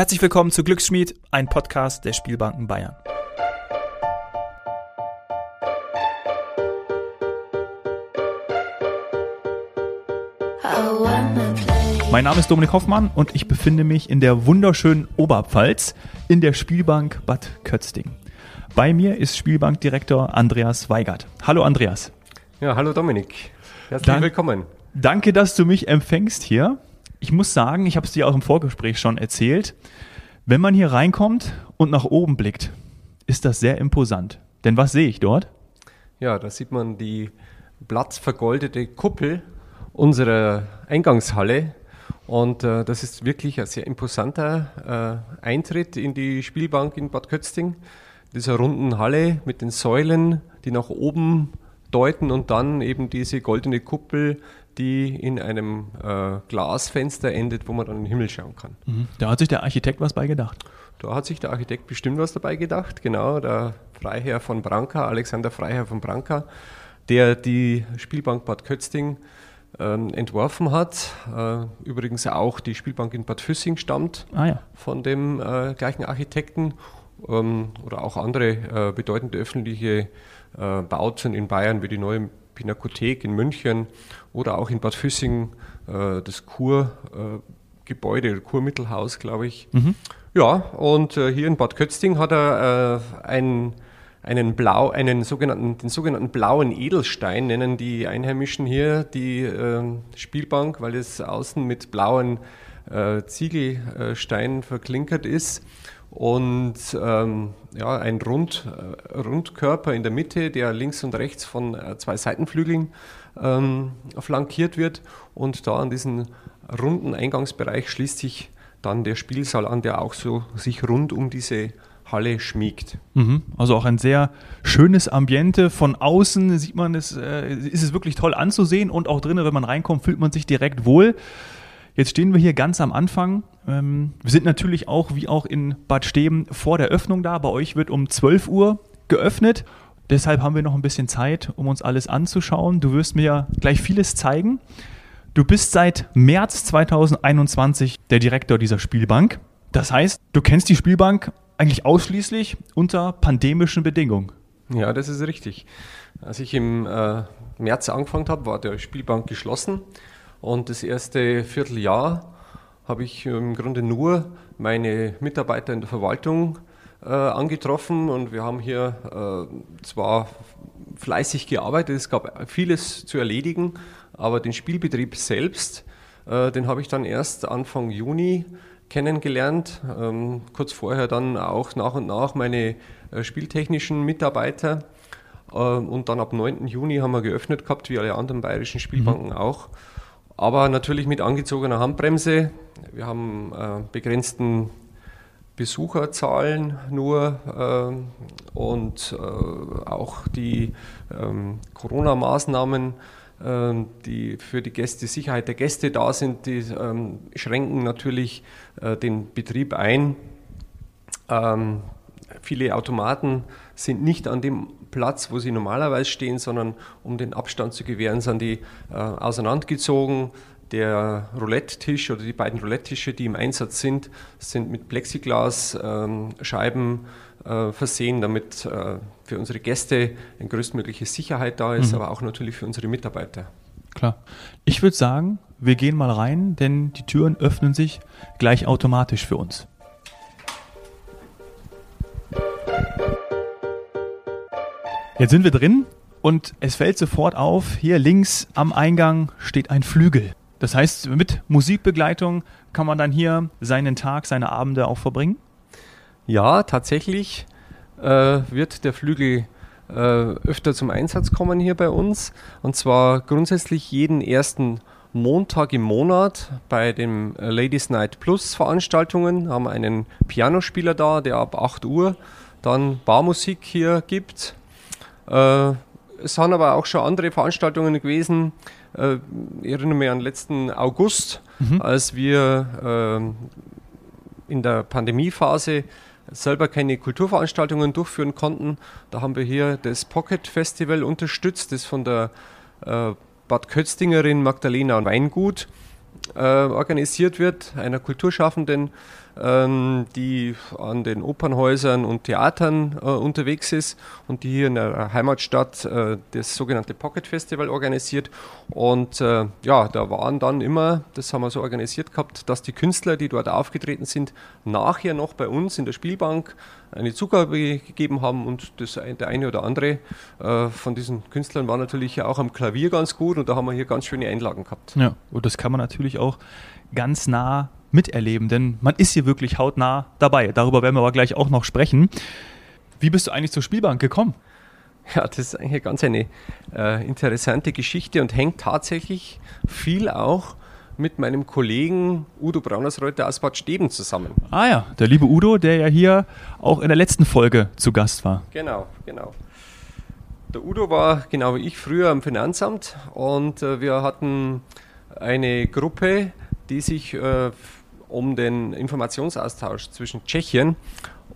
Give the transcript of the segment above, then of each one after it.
Herzlich willkommen zu Glücksschmied, ein Podcast der Spielbanken Bayern. Mein Name ist Dominik Hoffmann und ich befinde mich in der wunderschönen Oberpfalz in der Spielbank Bad Kötzting. Bei mir ist Spielbankdirektor Andreas Weigert. Hallo Andreas. Ja, hallo Dominik. Herzlich Dank, willkommen. Danke, dass du mich empfängst hier. Ich muss sagen, ich habe es dir auch im Vorgespräch schon erzählt, wenn man hier reinkommt und nach oben blickt, ist das sehr imposant. Denn was sehe ich dort? Ja, da sieht man die blattvergoldete Kuppel unserer Eingangshalle. Und äh, das ist wirklich ein sehr imposanter äh, Eintritt in die Spielbank in Bad Kötzting. Dieser runden Halle mit den Säulen, die nach oben deuten und dann eben diese goldene Kuppel, die in einem äh, Glasfenster endet, wo man dann in den Himmel schauen kann. Mhm. Da hat sich der Architekt was bei gedacht. Da hat sich der Architekt bestimmt was dabei gedacht, genau, der Freiherr von Branca, Alexander Freiherr von Branca, der die Spielbank Bad Kötzting ähm, entworfen hat. Äh, übrigens auch die Spielbank in Bad Füssing stammt ah, ja. von dem äh, gleichen Architekten ähm, oder auch andere äh, bedeutende öffentliche äh, Bauten in Bayern wie die neue Pinakothek in München oder auch in Bad Füssing äh, das Kurgebäude, äh, Kurmittelhaus, glaube ich. Mhm. Ja, und äh, hier in Bad Kötzting hat er äh, einen, einen Blau, einen sogenannten, den sogenannten blauen Edelstein, nennen die Einheimischen hier die äh, Spielbank, weil es außen mit blauen äh, Ziegelsteinen verklinkert ist und ähm, ja, ein Rund, äh, Rundkörper in der Mitte, der links und rechts von äh, zwei Seitenflügeln ähm, flankiert wird. Und da an diesem runden Eingangsbereich schließt sich dann der Spielsaal an, der auch so sich rund um diese Halle schmiegt. Mhm. Also auch ein sehr schönes Ambiente. Von außen sieht man es, äh, ist es wirklich toll anzusehen und auch drinnen, wenn man reinkommt, fühlt man sich direkt wohl. Jetzt stehen wir hier ganz am Anfang. Ähm, wir sind natürlich auch, wie auch in Bad Steben, vor der Öffnung da. Bei euch wird um 12 Uhr geöffnet. Deshalb haben wir noch ein bisschen Zeit, um uns alles anzuschauen. Du wirst mir gleich vieles zeigen. Du bist seit März 2021 der Direktor dieser Spielbank. Das heißt, du kennst die Spielbank eigentlich ausschließlich unter pandemischen Bedingungen. Ja, das ist richtig. Als ich im äh, März angefangen habe, war der Spielbank geschlossen. Und das erste Vierteljahr habe ich im Grunde nur meine Mitarbeiter in der Verwaltung äh, angetroffen und wir haben hier äh, zwar fleißig gearbeitet, es gab vieles zu erledigen, aber den Spielbetrieb selbst, äh, den habe ich dann erst Anfang Juni kennengelernt. Ähm, kurz vorher dann auch nach und nach meine äh, spieltechnischen Mitarbeiter. Äh, und dann ab 9. Juni haben wir geöffnet gehabt, wie alle anderen bayerischen Spielbanken mhm. auch aber natürlich mit angezogener Handbremse. Wir haben äh, begrenzten Besucherzahlen nur äh, und äh, auch die ähm, Corona-Maßnahmen, ähm, die für die Gäste, Sicherheit der Gäste da sind, die ähm, schränken natürlich äh, den Betrieb ein. Ähm, viele Automaten sind nicht an dem Platz, wo sie normalerweise stehen, sondern um den Abstand zu gewähren, sind die äh, auseinandergezogen. Der Roulette-Tisch oder die beiden Roulette-Tische, die im Einsatz sind, sind mit Plexiglasscheiben ähm, äh, versehen, damit äh, für unsere Gäste eine größtmögliche Sicherheit da ist, mhm. aber auch natürlich für unsere Mitarbeiter. Klar. Ich würde sagen, wir gehen mal rein, denn die Türen öffnen sich gleich automatisch für uns. Jetzt sind wir drin und es fällt sofort auf, hier links am Eingang steht ein Flügel. Das heißt, mit Musikbegleitung kann man dann hier seinen Tag, seine Abende auch verbringen? Ja, tatsächlich äh, wird der Flügel äh, öfter zum Einsatz kommen hier bei uns. Und zwar grundsätzlich jeden ersten Montag im Monat bei den Ladies Night Plus Veranstaltungen haben wir einen Pianospieler da, der ab 8 Uhr dann Barmusik hier gibt äh, es sind aber auch schon andere Veranstaltungen gewesen. Äh, ich erinnere mich an letzten August, mhm. als wir äh, in der Pandemiephase selber keine Kulturveranstaltungen durchführen konnten. Da haben wir hier das Pocket Festival unterstützt, das von der äh, Bad Kötzingerin Magdalena Weingut äh, organisiert wird, einer Kulturschaffenden. Ähm, die an den Opernhäusern und Theatern äh, unterwegs ist und die hier in der Heimatstadt äh, das sogenannte Pocket Festival organisiert. Und äh, ja, da waren dann immer, das haben wir so organisiert gehabt, dass die Künstler, die dort aufgetreten sind, nachher noch bei uns in der Spielbank eine Zugabe gegeben haben und das, der eine oder andere äh, von diesen Künstlern war natürlich auch am Klavier ganz gut und da haben wir hier ganz schöne Einlagen gehabt. Ja, und das kann man natürlich auch ganz nah miterleben, denn man ist hier wirklich hautnah dabei. Darüber werden wir aber gleich auch noch sprechen. Wie bist du eigentlich zur Spielbank gekommen? Ja, das ist eigentlich ganz eine äh, interessante Geschichte und hängt tatsächlich viel auch mit meinem Kollegen Udo Braunersreuter aus Bad Steben zusammen. Ah ja, der liebe Udo, der ja hier auch in der letzten Folge zu Gast war. Genau, genau. Der Udo war genau wie ich früher am Finanzamt und äh, wir hatten eine Gruppe, die sich äh, um den Informationsaustausch zwischen Tschechien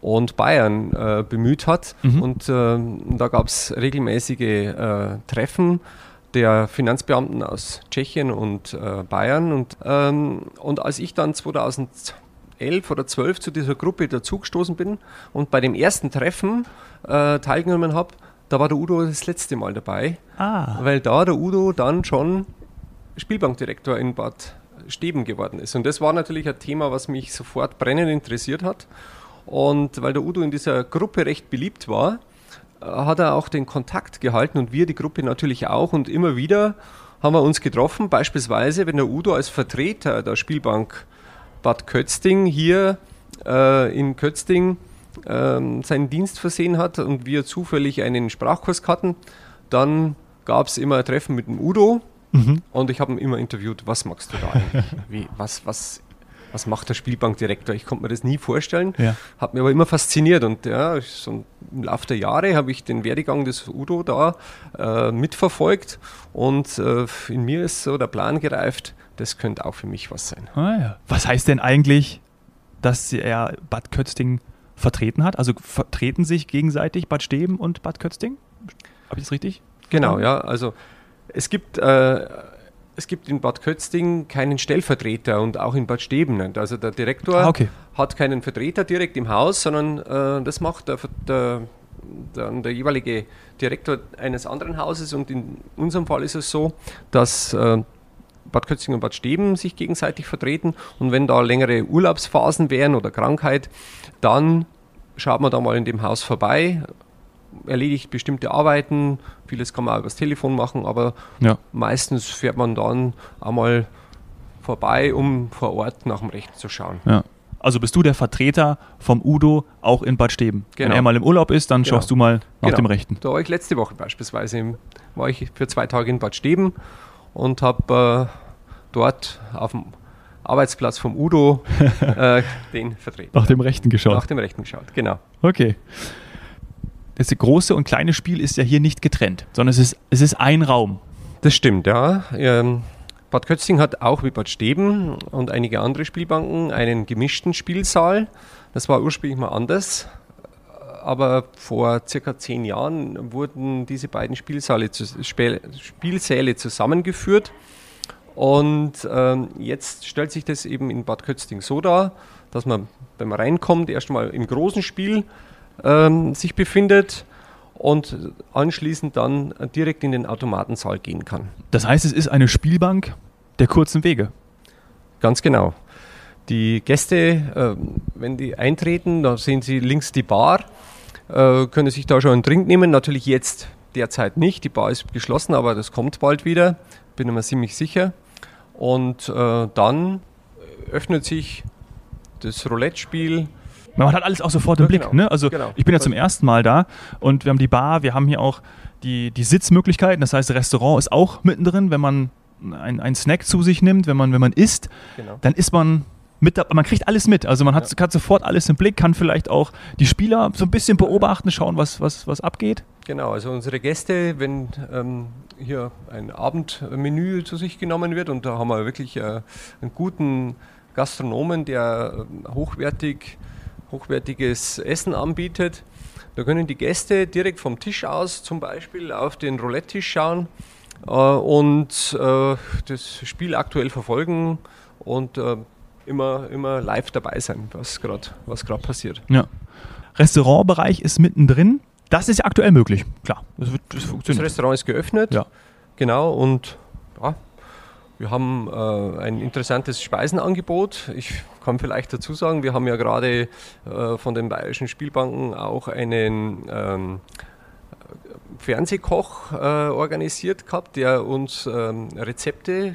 und Bayern äh, bemüht hat. Mhm. Und äh, da gab es regelmäßige äh, Treffen der Finanzbeamten aus Tschechien und äh, Bayern. Und, ähm, und als ich dann 2011 oder 12 zu dieser Gruppe dazugestoßen bin und bei dem ersten Treffen äh, teilgenommen habe, da war der Udo das letzte Mal dabei, ah. weil da der Udo dann schon Spielbankdirektor in Bad Steben geworden ist. Und das war natürlich ein Thema, was mich sofort brennend interessiert hat. Und weil der Udo in dieser Gruppe recht beliebt war, hat er auch den Kontakt gehalten und wir, die Gruppe natürlich auch. Und immer wieder haben wir uns getroffen, beispielsweise, wenn der Udo als Vertreter der Spielbank Bad Kötzting hier äh, in Kötzting äh, seinen Dienst versehen hat und wir zufällig einen Sprachkurs hatten, dann gab es immer ein Treffen mit dem Udo mhm. und ich habe ihn immer interviewt, was magst du da eigentlich? Wie, was, was was macht der Spielbankdirektor? Ich konnte mir das nie vorstellen, ja. hat mir aber immer fasziniert und ja, so im Laufe der Jahre habe ich den Werdegang des Udo da äh, mitverfolgt und äh, in mir ist so der Plan gereift, das könnte auch für mich was sein. Ah, ja. Was heißt denn eigentlich, dass er Bad Kötzting vertreten hat? Also vertreten sich gegenseitig Bad Steben und Bad Kötzting? Habe ich das richtig? Genau, ja. Also es gibt äh, es gibt in Bad Kötzting keinen Stellvertreter und auch in Bad Steben nicht. Also der Direktor ah, okay. hat keinen Vertreter direkt im Haus, sondern äh, das macht der, der, der, der, jeweilige Direktor eines anderen Hauses. Und in unserem Fall ist es so, dass äh, Bad Kötzing und Bad Steben sich gegenseitig vertreten. Und wenn da längere Urlaubsphasen wären oder Krankheit, dann schaut man da mal in dem Haus vorbei, erledigt bestimmte Arbeiten, vieles kann man auch übers Telefon machen, aber ja. meistens fährt man dann einmal vorbei, um vor Ort nach dem Rechten zu schauen. Ja. Also bist du der Vertreter vom Udo auch in Bad Steben. Genau. Wenn er mal im Urlaub ist, dann genau. schaust du mal nach genau. dem Rechten. Da war ich letzte Woche beispielsweise, war ich für zwei Tage in Bad Steben und habe äh, dort auf dem Arbeitsplatz vom Udo äh, den vertreten. Nach dem Rechten geschaut. Nach dem Rechten geschaut, genau. Okay das große und kleine Spiel ist ja hier nicht getrennt, sondern es ist, es ist ein Raum. Das stimmt, ja. Ähm, Bad Kötzing hat auch wie Bad Steben und einige andere Spielbanken einen gemischten Spielsaal. Das war ursprünglich mal anders. Aber vor circa zehn Jahren wurden diese beiden Spielsäle, Spielsäle zusammengeführt. Und ähm, jetzt stellt sich das eben in Bad Kötzting so dar, dass man, wenn man reinkommt, erstmal im großen Spiel ähm, sich befindet und anschließend dann direkt in den Automatensaal gehen kann. Das heißt, es ist eine Spielbank der kurzen Wege. Ganz genau. Die Gäste, äh, wenn die eintreten, da sehen sie links die Bar, äh, können sich da schon einen Drink nehmen. Natürlich jetzt derzeit nicht. Die Bar ist geschlossen, aber das kommt bald wieder. Bin mir ziemlich sicher. Und äh, dann öffnet sich das Roulette-Spiel man hat alles auch sofort im ja, Blick. Genau. Ne? Also genau. ich bin ja zum ersten Mal da und wir haben die Bar, wir haben hier auch die, die Sitzmöglichkeiten. Das heißt, das Restaurant ist auch mittendrin, wenn man einen Snack zu sich nimmt, wenn man, wenn man isst, genau. dann ist man mit, man kriegt alles mit. Also man hat, ja. hat, sofort alles im Blick, kann vielleicht auch die Spieler so ein bisschen beobachten, schauen, was, was, was abgeht. Genau, also unsere Gäste, wenn ähm, hier ein Abendmenü zu sich genommen wird und da haben wir wirklich äh, einen guten Gastronomen, der äh, hochwertig hochwertiges Essen anbietet. Da können die Gäste direkt vom Tisch aus zum Beispiel auf den Roulette-Tisch schauen äh, und äh, das Spiel aktuell verfolgen und äh, immer, immer live dabei sein, was gerade was passiert. Ja. Restaurantbereich ist mittendrin. Das ist ja aktuell möglich, klar. Das, wird, das, das Restaurant ist geöffnet. Ja. Genau, und ja, wir haben äh, ein interessantes Speisenangebot. Ich kann vielleicht dazu sagen, wir haben ja gerade äh, von den bayerischen Spielbanken auch einen ähm, Fernsehkoch äh, organisiert gehabt, der uns ähm, Rezepte äh,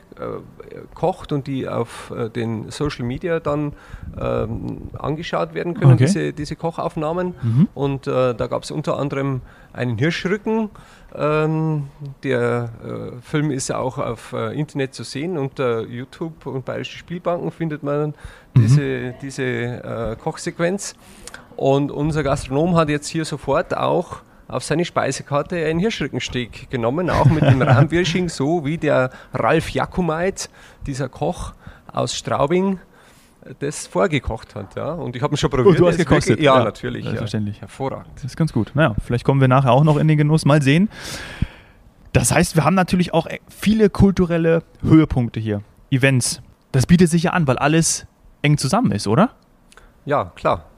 kocht und die auf äh, den Social Media dann ähm, angeschaut werden können, okay. diese, diese Kochaufnahmen. Mhm. Und äh, da gab es unter anderem einen Hirschrücken. Ähm, der äh, Film ist auch auf äh, Internet zu sehen. Unter YouTube und Bayerische Spielbanken findet man mhm. diese, diese Kochsequenz. Und unser Gastronom hat jetzt hier sofort auch auf seine Speisekarte einen Hirschrückensteak genommen, auch mit dem Rahmwirsching, so wie der Ralf Jakumait, dieser Koch aus Straubing, das vorgekocht hat. Ja. Und ich habe ihn schon probiert. Und du hast gekostet? Wirklich, ja, ja, natürlich. Selbstverständlich. Ja. Hervorragend. Das ist ganz gut. Naja, vielleicht kommen wir nachher auch noch in den Genuss. Mal sehen. Das heißt, wir haben natürlich auch viele kulturelle Höhepunkte hier. Events. Das bietet sich ja an, weil alles eng zusammen ist, oder? Ja, klar.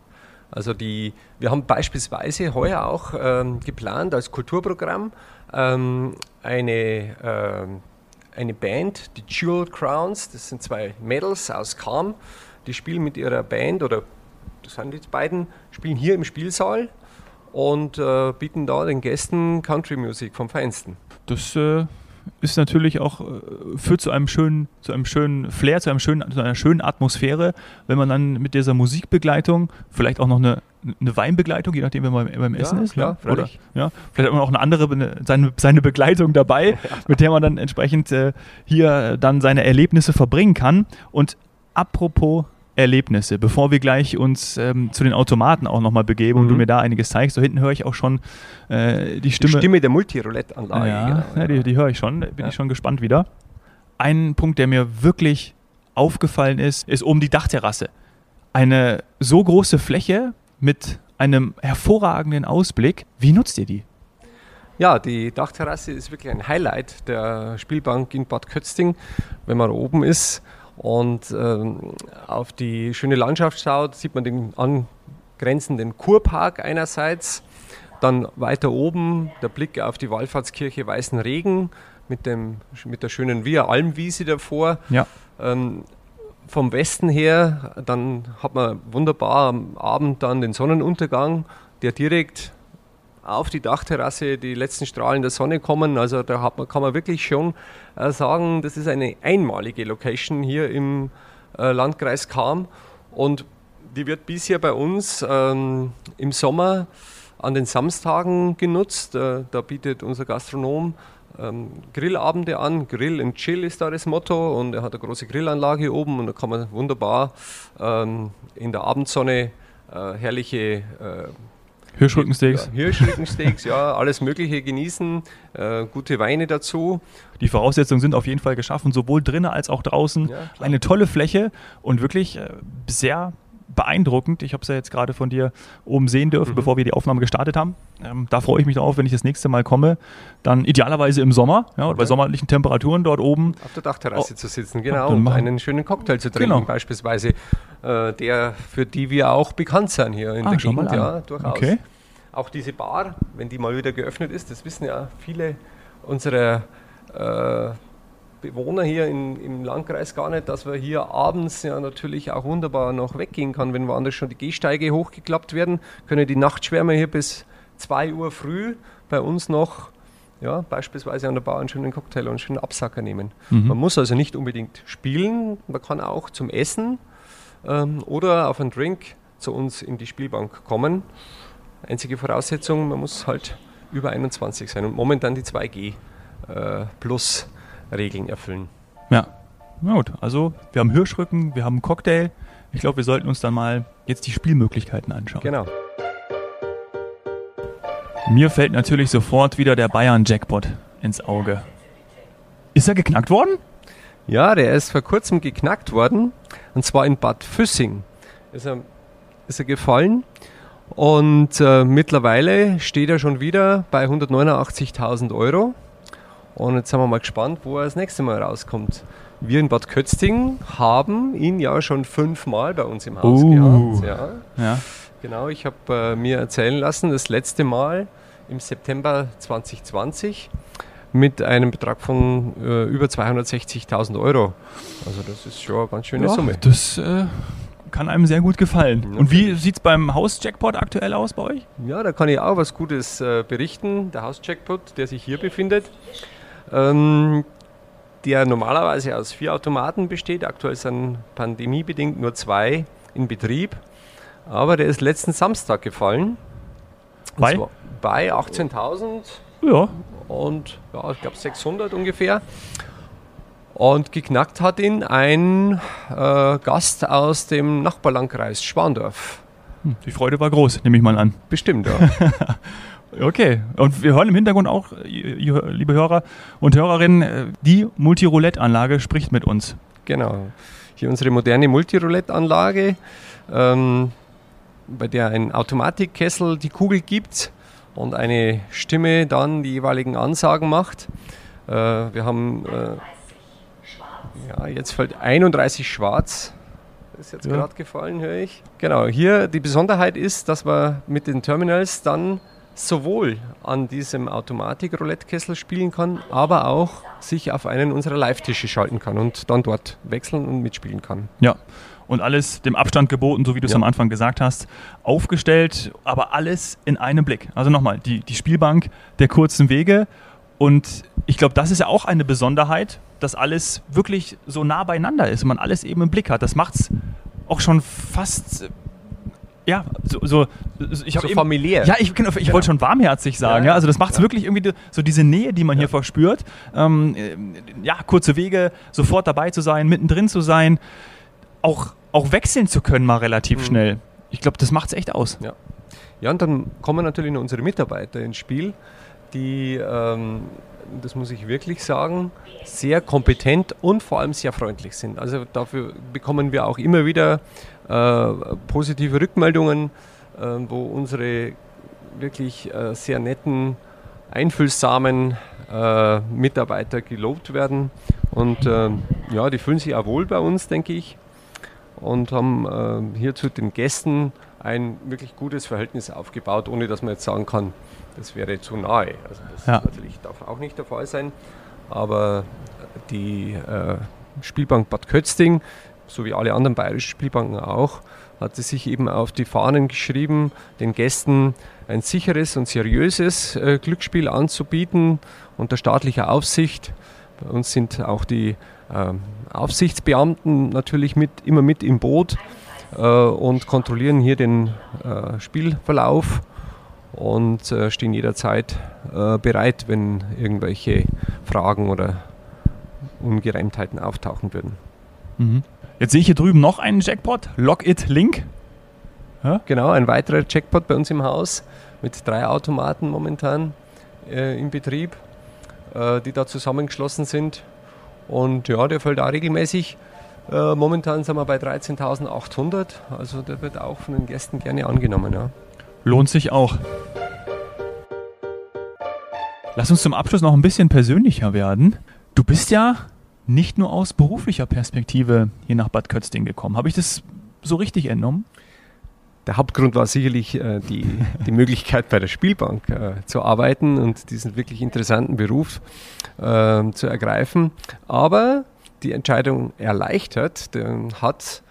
Also die, wir haben beispielsweise heuer auch ähm, geplant als Kulturprogramm ähm, eine, ähm, eine Band, die Jewel Crowns, das sind zwei Mädels aus Kam, die spielen mit ihrer Band oder das sind die beiden, spielen hier im Spielsaal und äh, bieten da den Gästen Country Music vom Feinsten. Das äh, ist natürlich auch, äh, führt zu einem schönen, zu einem schönen Flair, zu, einem schönen, zu einer schönen Atmosphäre, wenn man dann mit dieser Musikbegleitung, vielleicht auch noch eine, eine Weinbegleitung, je nachdem, wenn man beim Essen ja, ist. Klar, ne? Oder, ja, vielleicht hat man auch eine andere, seine, seine Begleitung dabei, mit der man dann entsprechend äh, hier dann seine Erlebnisse verbringen kann. Und apropos Erlebnisse, bevor wir gleich uns ähm, zu den Automaten auch nochmal begeben mhm. und du mhm. mir da einiges zeigst. So hinten höre ich auch schon äh, die Stimme. Die Stimme der Multiroulette-Anlage. Ja, genau, ja, die, die höre ich schon. Bin ja. ich schon gespannt wieder. Ein Punkt, der mir wirklich aufgefallen ist, ist oben die Dachterrasse. Eine so große Fläche mit einem hervorragenden Ausblick. Wie nutzt ihr die? Ja, die Dachterrasse ist wirklich ein Highlight der Spielbank in Bad Kötzting, wenn man oben ist und ähm, auf die schöne Landschaft schaut, sieht man den angrenzenden Kurpark einerseits, dann weiter oben der Blick auf die Wallfahrtskirche Weißen Regen mit, dem, mit der schönen Via Almwiese davor. Ja. Ähm, vom Westen her, dann hat man wunderbar am Abend dann den Sonnenuntergang, der direkt auf die Dachterrasse die letzten Strahlen der Sonne kommen. Also da man, kann man wirklich schon äh, sagen, das ist eine einmalige Location hier im äh, Landkreis Kam und die wird bisher bei uns ähm, im Sommer an den Samstagen genutzt. Äh, da bietet unser Gastronom ähm, Grillabende an. Grill and Chill ist da das Motto und er hat eine große Grillanlage oben und da kann man wunderbar ähm, in der Abendsonne äh, herrliche äh, Hirschrückensteaks. Ja, Hirschrückensteaks, ja, alles Mögliche genießen, äh, gute Weine dazu. Die Voraussetzungen sind auf jeden Fall geschaffen, sowohl drinnen als auch draußen. Ja, Eine tolle Fläche und wirklich äh, sehr beeindruckend. Ich habe es ja jetzt gerade von dir oben sehen dürfen, mhm. bevor wir die Aufnahme gestartet haben. Ähm, da freue ich mich drauf, wenn ich das nächste Mal komme. Dann idealerweise im Sommer, ja, okay. bei sommerlichen Temperaturen dort oben. Auf der Dachterrasse oh. zu sitzen, genau, und einen schönen Cocktail zu trinken, genau. beispielsweise, äh, der für die wir auch bekannt sind hier in ah, der Gegend. Ja, durchaus. Okay. Auch diese Bar, wenn die mal wieder geöffnet ist, das wissen ja viele unserer äh, Bewohner hier in, im Landkreis gar nicht, dass wir hier abends ja natürlich auch wunderbar noch weggehen kann. Wenn woanders schon die Gehsteige hochgeklappt werden, können die Nachtschwärmer hier bis 2 Uhr früh bei uns noch ja, beispielsweise an der Bar einen schönen Cocktail und einen schönen Absacker nehmen. Mhm. Man muss also nicht unbedingt spielen, man kann auch zum Essen ähm, oder auf einen Drink zu uns in die Spielbank kommen. Einzige Voraussetzung, man muss halt über 21 sein und momentan die 2G äh, plus Regeln erfüllen. Ja, na gut. Also wir haben Hirschrücken, wir haben einen Cocktail. Ich glaube, wir sollten uns dann mal jetzt die Spielmöglichkeiten anschauen. Genau. Mir fällt natürlich sofort wieder der Bayern-Jackpot ins Auge. Ist er geknackt worden? Ja, der ist vor kurzem geknackt worden. Und zwar in Bad Füssing. Ist er, ist er gefallen. Und äh, mittlerweile steht er schon wieder bei 189.000 Euro. Und jetzt sind wir mal gespannt, wo er das nächste Mal rauskommt. Wir in Bad Kötzting haben ihn ja schon fünfmal bei uns im Haus uh. gehabt. Ja. ja. Genau, ich habe äh, mir erzählen lassen, das letzte Mal im September 2020 mit einem Betrag von äh, über 260.000 Euro. Also das ist schon eine ganz schöne ja, Summe. Das äh, kann einem sehr gut gefallen. Ja. Und wie sieht es beim Haus-Jackpot aktuell aus bei euch? Ja, da kann ich auch was Gutes äh, berichten. Der Haus-Jackpot, der sich hier befindet, ähm, der normalerweise aus vier Automaten besteht. Aktuell sind pandemiebedingt nur zwei in Betrieb. Aber der ist letzten Samstag gefallen. Bei? Bei 18.000. Ja. Und ja, ich glaube 600 ungefähr. Und geknackt hat ihn ein äh, Gast aus dem Nachbarlandkreis Schwandorf. Hm, die Freude war groß, nehme ich mal an. Bestimmt, ja. okay, und wir hören im Hintergrund auch, liebe Hörer und Hörerinnen, äh, die Multiroulette-Anlage spricht mit uns. Genau. Hier unsere moderne Multiroulette-Anlage. Ähm, bei der ein Automatikkessel die Kugel gibt und eine Stimme dann die jeweiligen Ansagen macht. Äh, wir haben äh, ja, jetzt fällt 31 schwarz. Ist jetzt ja. gerade gefallen, höre ich. Genau, hier die Besonderheit ist, dass man mit den Terminals dann sowohl an diesem Automatik-Roulette-Kessel spielen kann, aber auch sich auf einen unserer Live-Tische schalten kann und dann dort wechseln und mitspielen kann. Ja, und alles dem Abstand geboten, so wie du es ja. am Anfang gesagt hast, aufgestellt, aber alles in einem Blick. Also nochmal, die, die Spielbank der kurzen Wege. Und ich glaube, das ist ja auch eine Besonderheit, dass alles wirklich so nah beieinander ist und man alles eben im Blick hat. Das macht es auch schon fast ja, so, so, ich so eben, familiär. Ja, ich, genau, ich genau. wollte schon warmherzig sagen. Ja, ja. Also das macht es ja. wirklich irgendwie so diese Nähe, die man hier verspürt. Ähm, ja, kurze Wege, sofort dabei zu sein, mittendrin zu sein, auch auch wechseln zu können mal relativ mhm. schnell. Ich glaube, das macht es echt aus. Ja. ja, und dann kommen natürlich noch unsere Mitarbeiter ins Spiel, die, ähm, das muss ich wirklich sagen, sehr kompetent und vor allem sehr freundlich sind. Also dafür bekommen wir auch immer wieder äh, positive Rückmeldungen, äh, wo unsere wirklich äh, sehr netten, einfühlsamen äh, Mitarbeiter gelobt werden. Und ähm, ja, die fühlen sich auch wohl bei uns, denke ich und haben äh, hier zu den Gästen ein wirklich gutes Verhältnis aufgebaut, ohne dass man jetzt sagen kann, das wäre zu nahe. Also das ja. natürlich darf auch nicht der Fall sein. Aber die äh, Spielbank Bad Kötzting, so wie alle anderen bayerischen Spielbanken auch, hat sie sich eben auf die Fahnen geschrieben, den Gästen ein sicheres und seriöses äh, Glücksspiel anzubieten unter staatlicher Aufsicht. Bei uns sind auch die ähm, Aufsichtsbeamten natürlich mit, immer mit im Boot äh, und kontrollieren hier den äh, Spielverlauf und äh, stehen jederzeit äh, bereit, wenn irgendwelche Fragen oder Ungereimtheiten auftauchen würden. Mhm. Jetzt sehe ich hier drüben noch einen Jackpot, Lock It Link. Ja? Genau, ein weiterer Jackpot bei uns im Haus mit drei Automaten momentan äh, in Betrieb, äh, die da zusammengeschlossen sind. Und ja, der fällt auch regelmäßig. Äh, momentan sind wir bei 13.800. Also der wird auch von den Gästen gerne angenommen. Ja. Lohnt sich auch. Lass uns zum Abschluss noch ein bisschen persönlicher werden. Du bist ja nicht nur aus beruflicher Perspektive hier nach Bad Kötzting gekommen. Habe ich das so richtig entnommen? Der Hauptgrund war sicherlich äh, die, die Möglichkeit bei der Spielbank äh, zu arbeiten und diesen wirklich interessanten Beruf äh, zu ergreifen. Aber die Entscheidung erleichtert hat,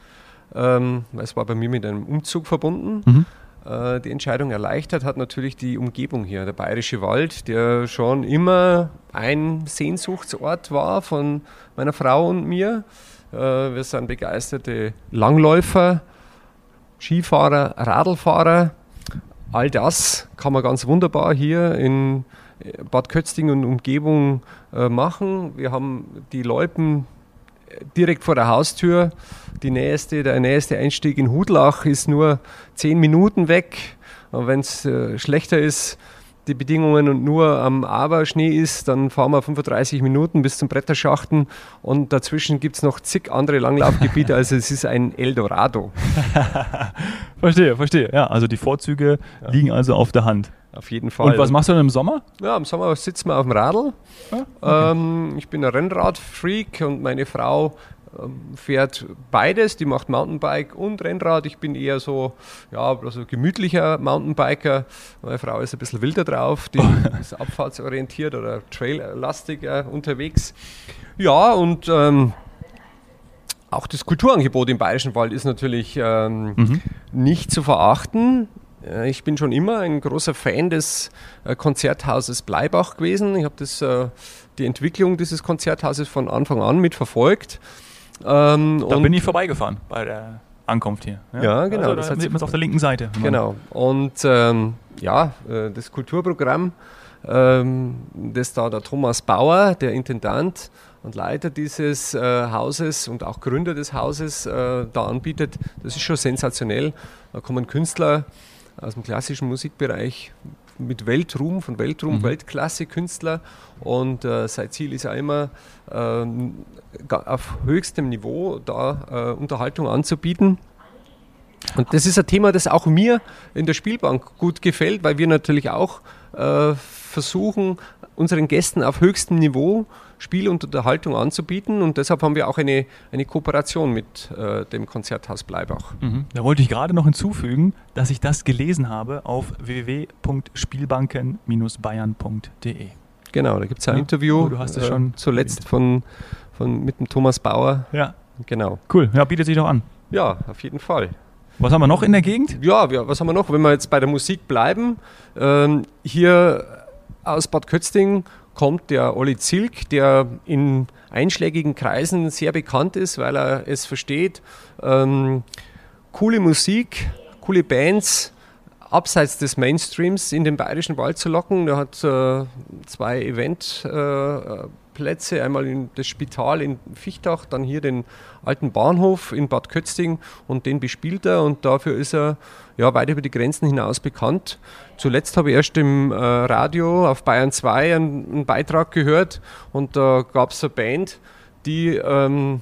ähm, es war bei mir mit einem Umzug verbunden, mhm. Äh, die Entscheidung erleichtert hat natürlich die Umgebung hier, der Bayerische Wald, der schon immer ein Sehnsuchtsort war von meiner Frau und mir. Äh, wir sind begeisterte Langläufer Skifahrer, Radlfahrer. All das kann man ganz wunderbar hier in Bad Kötzting und Umgebung äh, machen. Wir haben die Loipen direkt vor der Haustür. Die nächste, der nächste Einstieg in Hudlach ist nur zehn Minuten weg. Wenn es äh, schlechter ist, die Bedingungen und nur am Aberschnee ist, dann fahren wir 35 Minuten bis zum Bretterschachten und dazwischen gibt es noch zig andere Langlaufgebiete, also es ist ein Eldorado. verstehe, verstehe. Ja, also die Vorzüge ja. liegen also auf der Hand. Auf jeden Fall. Und was machst du denn im Sommer? Ja, im Sommer sitzen wir auf dem Radl. Ja, okay. Ähm, ich bin ein Rennradfreak und meine Frau ähm, fährt beides. Die macht Mountainbike und Rennrad. Ich bin eher so, ja, also gemütlicher Mountainbiker. Meine Frau ist ein bisschen wilder drauf. Die ist abfahrtsorientiert oder traillastiger unterwegs. Ja, und ähm, auch das Kulturangebot im Bayerischen Wald ist natürlich ähm, Mhm. nicht zu verachten. Äh, Ich bin schon immer ein großer Fan des äh, Konzerthauses Bleibach gewesen. Ich habe das, äh, die Entwicklung dieses Konzerthauses von Anfang an mitverfolgt. Ähm, Da und- bin ich vorbeigefahren bei der Ankunft hier. Ja, genau, Also, das da hat sieht sie- man es auf der linken Seite. Genau. Und ähm, ja, das Kulturprogramm, ähm, das da der Thomas Bauer, der Intendant und Leiter dieses äh, Hauses und auch Gründer des Hauses, äh, da anbietet, das ist schon sensationell. Da kommen Künstler aus dem klassischen Musikbereich mit Weltruhm, von Weltruhm, Mhm. Weltklasse-Künstler. Und äh, sein Ziel ist ja immer, ga- auf höchstem Niveau da äh, Unterhaltung anzubieten. Und das ist ein Thema, das auch mir in der Spielbank gut gefällt, weil wir natürlich auch äh, versuchen, unseren Gästen auf höchstem Niveau Spiel und Unterhaltung anzubieten. Und deshalb haben wir auch eine, eine Kooperation mit äh, dem Konzerthaus Bleibach. Mhm. Da wollte ich gerade noch hinzufügen, dass ich das gelesen habe auf www.spielbanken-bayern.de. Genau, da gibt es ein Ja. Interview Oh, du hast es schon zuletzt von, von, mit dem Thomas Bauer. Ja, Genau. cool. Ja, bietet sich doch an. Ja, auf jeden Fall. Was haben wir noch in der Gegend? Ja, was haben wir noch? Wenn wir jetzt bei der Musik bleiben, ähm, hier aus Bad Kötzting kommt der Olli Zilk, der in einschlägigen Kreisen sehr bekannt ist, weil er es versteht, ähm, coole Musik, coole Bands abseits des Mainstreams in den bayerischen Wald zu locken. Er hat äh, zwei Eventplätze, äh, Plätze, einmal in das Spital in Fichtach, dann hier den alten Bahnhof in Bad Kötzting und den bespielt er und dafür ist er ja, weit über die Grenzen hinaus bekannt. Zuletzt habe ich erst im äh, Radio auf Bayern 2 einen, einen Beitrag gehört und da gab es eine Band, die ähm,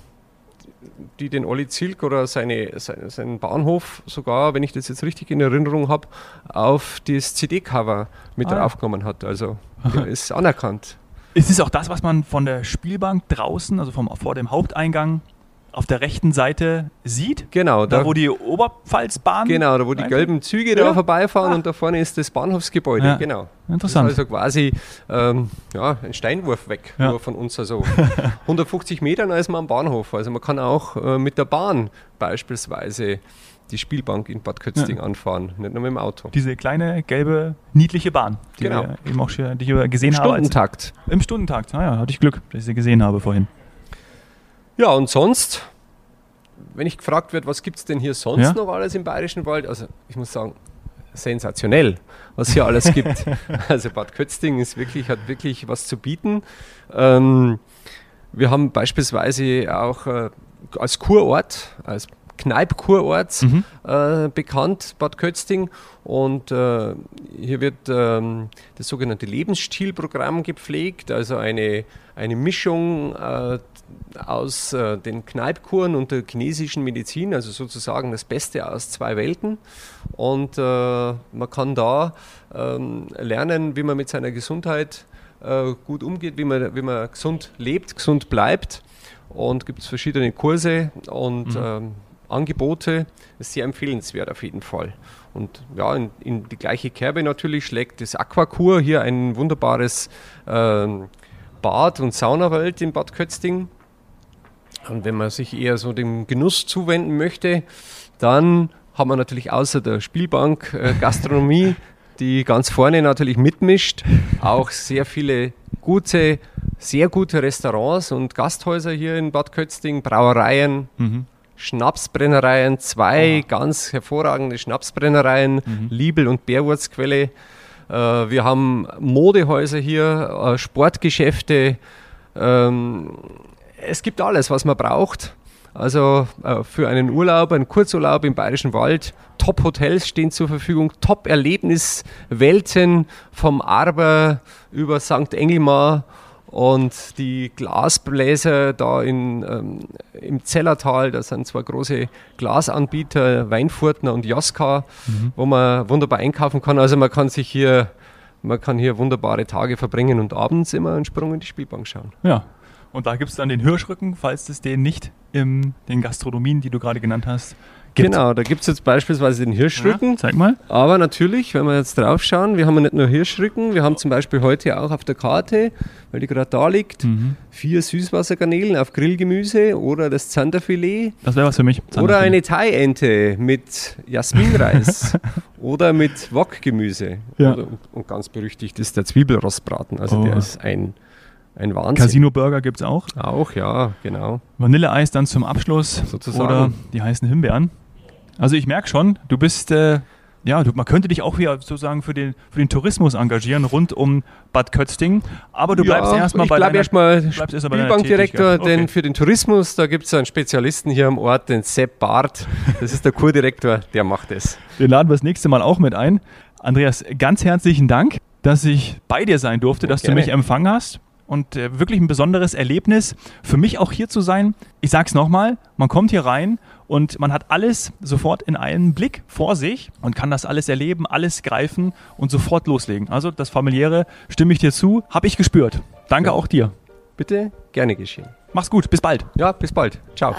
die den Olli Zilk oder seine, seine, seinen Bahnhof sogar, wenn ich das jetzt richtig in Erinnerung habe, auf das CD-Cover mit Ah, draufgenommen hat. Also der ist anerkannt. Ist es auch das, was man von der Spielbank draußen, also vom, vor dem Haupteingang, auf der rechten Seite sieht? Genau, Da, da, wo die Oberpfalzbahn. genau, da wo die gelben Züge Ja. da vorbeifahren Ah. und da vorne ist das Bahnhofsgebäude. Ja. Genau. Interessant. Das ist also quasi ähm, ja, ein Steinwurf weg Ja. nur von uns. Also 150 Metern ist man am Bahnhof. Also man kann auch äh, mit der Bahn beispielsweise die Spielbank in Bad Kötzting Ja. anfahren, nicht nur mit dem Auto. Diese kleine, gelbe, niedliche Bahn, die Genau. wir eben auch schon die ich gesehen habe. als- Stundentakt. Im Stundentakt. Naja, hatte ich Glück, dass ich sie gesehen habe vorhin. Ja, und sonst, wenn ich gefragt werde, was gibt es denn hier sonst Ja. noch alles im Bayerischen Wald? Also ich muss sagen, sensationell, was hier alles gibt. Also Bad Kötzting ist wirklich, hat wirklich was zu bieten. Ähm, wir haben beispielsweise auch äh, als Kurort, als Kneipkurort Mhm. äh, bekannt, Bad Kötzting. Und äh, hier wird ähm, das sogenannte Lebensstilprogramm gepflegt, also eine, eine Mischung äh, aus äh, den Kneipkuren und der chinesischen Medizin, also sozusagen das Beste aus zwei Welten. Und äh, man kann da ähm, lernen, wie man mit seiner Gesundheit äh, gut umgeht, wie man, wie man gesund lebt, gesund bleibt. Und gibt es verschiedene Kurse und Mhm. ähm, Angebote. Ist sehr empfehlenswert auf jeden Fall. Und ja, in, in die gleiche Kerbe natürlich schlägt das Aquakur hier ein wunderbares ähm, Bad- und Saunawelt in Bad Kötzting. Und wenn man sich eher so dem Genuss zuwenden möchte, dann haben wir natürlich außer der Spielbank äh, Gastronomie, die ganz vorne natürlich mitmischt, auch sehr viele gute, sehr gute Restaurants und Gasthäuser hier in Bad Kötzting, Brauereien, Mhm. Schnapsbrennereien, zwei ganz hervorragende Schnapsbrennereien, Mhm. Liebel und Bärwurzquelle. Äh, wir haben Modehäuser hier, äh, Sportgeschäfte. Ähm, es gibt alles, was man braucht. Also äh, für einen Urlaub, einen Kurzurlaub im Bayerischen Wald, Top-Hotels stehen zur Verfügung, Top-Erlebniswelten vom Arber über St. Engelmar und die Glasbläser da in, ähm, im Zellertal, das sind zwei große Glasanbieter, Weinfurtner und Jaska, Mhm. wo man wunderbar einkaufen kann. Also man kann sich hier Man kann hier wunderbare Tage verbringen und abends immer einen Sprung in die Spielbank schauen. Ja. Und da gibt es dann den Hirschrücken, falls es den nicht in den Gastronomien, die du gerade genannt hast, gibt. Genau, da gibt es jetzt beispielsweise den Hirschrücken. Ja, zeig mal. Aber natürlich, wenn wir jetzt drauf schauen, wir haben ja nicht nur Hirschrücken, wir haben zum Beispiel heute auch auf der Karte, weil die gerade da liegt, mhm. vier Süßwassergarnelen auf Grillgemüse oder das Zanderfilet. Das wäre was für mich. Oder eine Thai-Ente mit Jasminreis oder mit Wokgemüse. Ja. und ganz berüchtigt ist der Zwiebelrostbraten. Also oh. der ist ein ein Wahnsinn. Casino-Burger gibt es auch. Auch, ja, genau. Vanilleeis dann zum Abschluss. Sozusagen. Oder die heißen Himbeeren. Also ich merke schon, du bist, äh, ja, du, man könnte dich auch hier sozusagen für den, für den Tourismus engagieren rund um Bad Kötzting. Aber du bleibst ja, erstmal bei Ich bleibe erstmal Spielbankdirektor, okay. denn für den Tourismus, da gibt es einen Spezialisten hier am Ort, den Sepp Barth. Das ist der Kurdirektor, der macht es. Den laden wir das nächste Mal auch mit ein. Andreas, ganz herzlichen Dank, dass ich bei dir sein durfte, dass gerne. du mich empfangen hast und äh, wirklich ein besonderes Erlebnis für mich auch hier zu sein. Ich sage es nochmal, man kommt hier rein und man hat alles sofort in einem Blick vor sich und kann das alles erleben, alles greifen und sofort loslegen. Also das familiäre stimme ich dir zu, habe ich gespürt. Danke ja. auch dir. Bitte gerne geschehen. Mach's gut, bis bald. Ja, bis bald. Ciao.